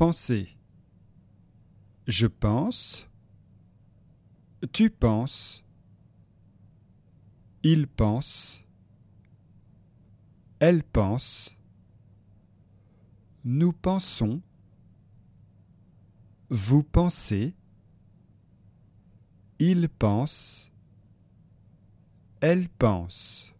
Penser. Je pense. Tu penses. Il pense. Elle pense. Nous pensons. Vous pensez. Il pense. Elle pense.